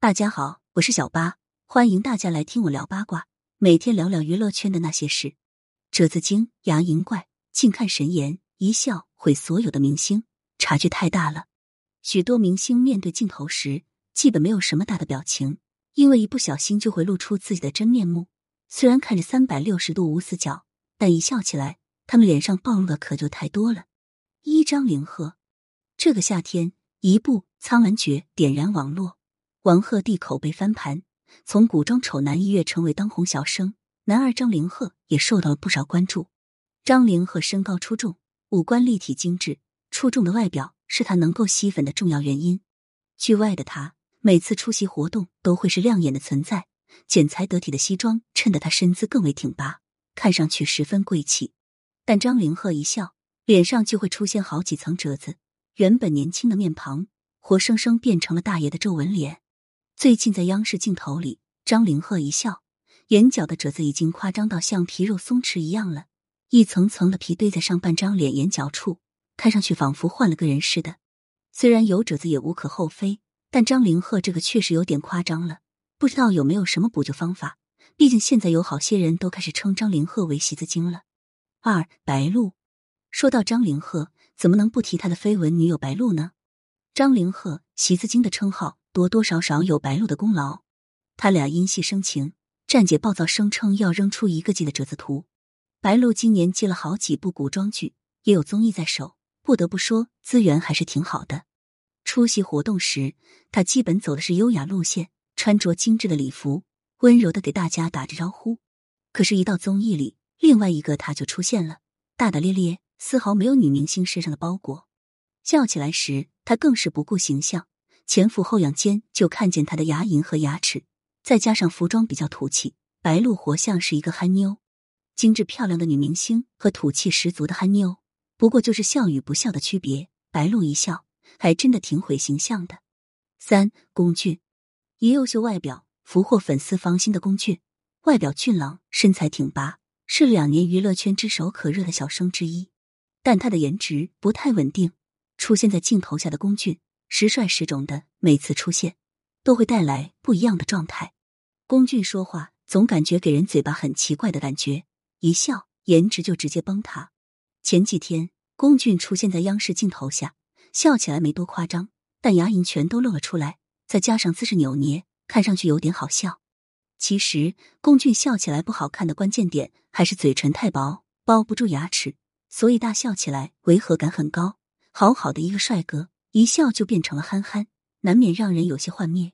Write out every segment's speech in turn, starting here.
大家好，我是小八，欢迎大家来听我聊八卦，每天聊聊娱乐圈的那些事。褶子精、牙龈怪，近看神颜，一笑毁所有的明星，差距太大了。许多明星面对镜头时，基本没有什么大的表情，因为一不小心就会露出自己的真面目。虽然看着三百六十度无死角，但一笑起来，他们脸上暴露的可就太多了。一张凌赫，这个夏天，一部《苍兰诀》点燃网络。王鹤棣口碑翻盘，从古装丑男一跃成为当红小生。男二张凌赫也受到了不少关注。张凌赫身高出众，五官立体精致，出众的外表是他能够吸粉的重要原因。剧外的他，每次出席活动都会是亮眼的存在，剪裁得体的西装衬得他身姿更为挺拔，看上去十分贵气。但张凌赫一笑，脸上就会出现好几层褶子，原本年轻的面庞，活生生变成了大爷的皱纹脸。最近在央视镜头里，张凌赫一笑，眼角的褶子已经夸张到像皮肉松弛一样了，一层层的皮堆在上半张脸眼角处，看上去仿佛换了个人似的。虽然有褶子也无可厚非，但张凌赫这个确实有点夸张了，不知道有没有什么补救方法？毕竟现在有好些人都开始称张凌赫为“席子精”了。二白鹿，说到张凌赫，怎么能不提他的绯闻女友白鹿呢？张凌赫“席子精”的称号。多多少少有白鹿的功劳，他俩因戏生情，站姐暴躁声称要扔出一个季的折子图。白鹿今年接了好几部古装剧，也有综艺在手，不得不说资源还是挺好的。出席活动时，他基本走的是优雅路线，穿着精致的礼服，温柔的给大家打着招呼。可是，一到综艺里，另外一个他就出现了，大大咧咧，丝毫没有女明星身上的包裹。笑起来时，他更是不顾形象。前俯后仰间就看见她的牙龈和牙齿，再加上服装比较土气，白鹿活像是一个憨妞。精致漂亮的女明星和土气十足的憨妞，不过就是笑与不笑的区别。白鹿一笑，还真的挺毁形象的。三龚俊，以优秀外表俘获粉丝芳心的龚俊，外表俊朗，身材挺拔，是两年娱乐圈炙手可热的小生之一。但他的颜值不太稳定，出现在镜头下的龚俊。时帅时肿的，每次出现都会带来不一样的状态。龚俊说话总感觉给人嘴巴很奇怪的感觉，一笑颜值就直接崩塌。前几天龚俊出现在央视镜头下，笑起来没多夸张，但牙龈全都露了出来，再加上姿势扭捏，看上去有点好笑。其实龚俊笑起来不好看的关键点还是嘴唇太薄，包不住牙齿，所以大笑起来违和感很高。好好的一个帅哥。一笑就变成了憨憨，难免让人有些幻灭。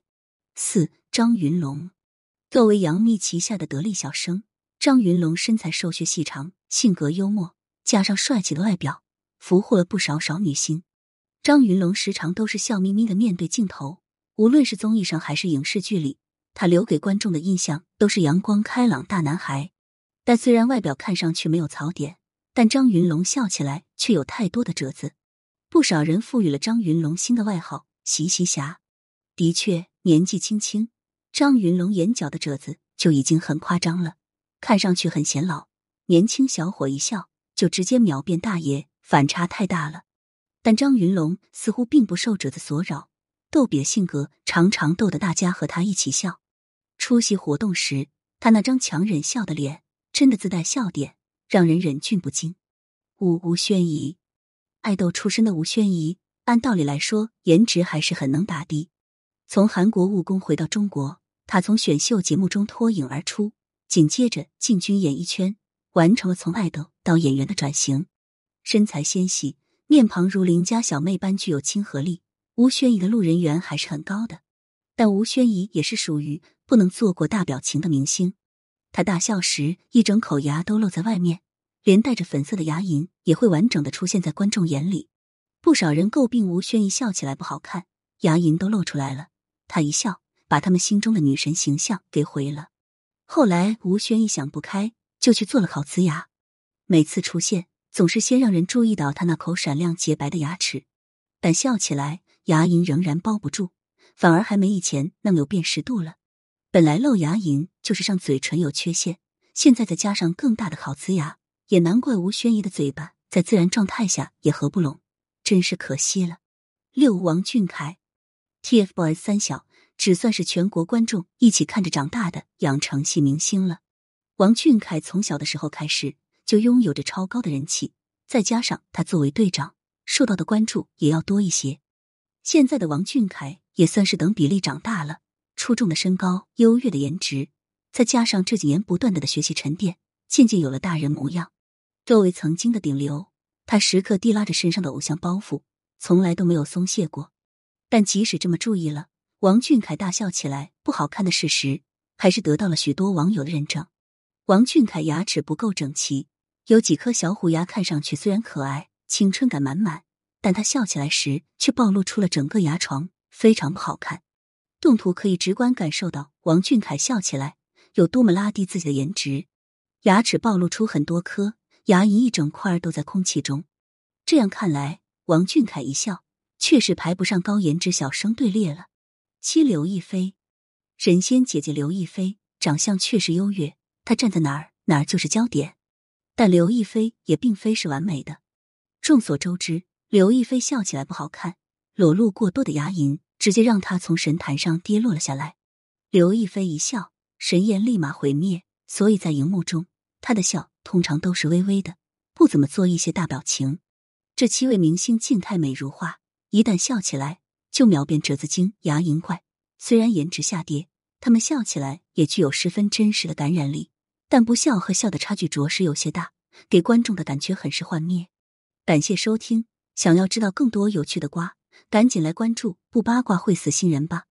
四张云龙，作为杨幂旗下的得力小生，张云龙身材瘦削细长，性格幽默，加上帅气的外表，俘获了不少少女心。张云龙时常都是笑眯眯的面对镜头，无论是综艺上还是影视剧里，他留给观众的印象都是阳光开朗大男孩。但虽然外表看上去没有槽点，但张云龙笑起来却有太多的褶子。不少人赋予了张云龙新的外号“习习侠”。的确，年纪轻轻，张云龙眼角的褶子就已经很夸张了，看上去很显老。年轻小伙一笑就直接秒变大爷，反差太大了。但张云龙似乎并不受褶子所扰，逗比的性格常常逗得大家和他一起笑。出席活动时，他那张强忍笑的脸真的自带笑点，让人忍俊不禁。吴吴宣仪。爱豆出身的吴宣仪，按道理来说，颜值还是很能打的。从韩国务工回到中国，她从选秀节目中脱颖而出，紧接着进军演艺圈，完成了从爱豆到演员的转型。身材纤细，面庞如邻家小妹般具有亲和力，吴宣仪的路人缘还是很高的。但吴宣仪也是属于不能做过大表情的明星，她大笑时一整口牙都露在外面。连带着粉色的牙龈也会完整的出现在观众眼里。不少人诟病吴宣仪笑起来不好看，牙龈都露出来了。她一笑，把他们心中的女神形象给毁了。后来吴宣仪想不开，就去做了烤瓷牙。每次出现，总是先让人注意到她那口闪亮洁白的牙齿，但笑起来牙龈仍然包不住，反而还没以前那么有辨识度了。本来露牙龈就是让嘴唇有缺陷，现在再加上更大的烤瓷牙。也难怪吴宣仪的嘴巴在自然状态下也合不拢，真是可惜了。六王俊凯，TFBOYS 三小只算是全国观众一起看着长大的养成系明星了。王俊凯从小的时候开始就拥有着超高的人气，再加上他作为队长，受到的关注也要多一些。现在的王俊凯也算是等比例长大了，出众的身高、优越的颜值，再加上这几年不断的的学习沉淀，渐渐有了大人模样。作为曾经的顶流，他时刻提拉着身上的偶像包袱，从来都没有松懈过。但即使这么注意了，王俊凯大笑起来不好看的事实，还是得到了许多网友的认证。王俊凯牙齿不够整齐，有几颗小虎牙，看上去虽然可爱、青春感满满，但他笑起来时却暴露出了整个牙床，非常不好看。动图可以直观感受到王俊凯笑起来有多么拉低自己的颜值，牙齿暴露出很多颗，牙龈一整块都在空气中。这样看来，王俊凯一笑，确实排不上高颜值小生队列了。七刘亦菲，神仙姐姐刘亦菲，长相确实优越。她站在哪儿，哪儿就是焦点。但刘亦菲也并非是完美的。众所周知，刘亦菲笑起来不好看，裸露过多的牙龈直接让她从神坛上跌落了下来。刘亦菲一笑，神颜立马毁灭。所以在荧幕中，她的笑通常都是微微的，不怎么做一些大表情。这七位明星静态美如画，一旦笑起来就秒变褶子精、牙龈怪。虽然颜值下跌，他们笑起来也具有十分真实的感染力。但不笑和笑的差距着实有些大，给观众的感觉很是幻灭。感谢收听，想要知道更多有趣的瓜，赶紧来关注，不八卦会死新人吧。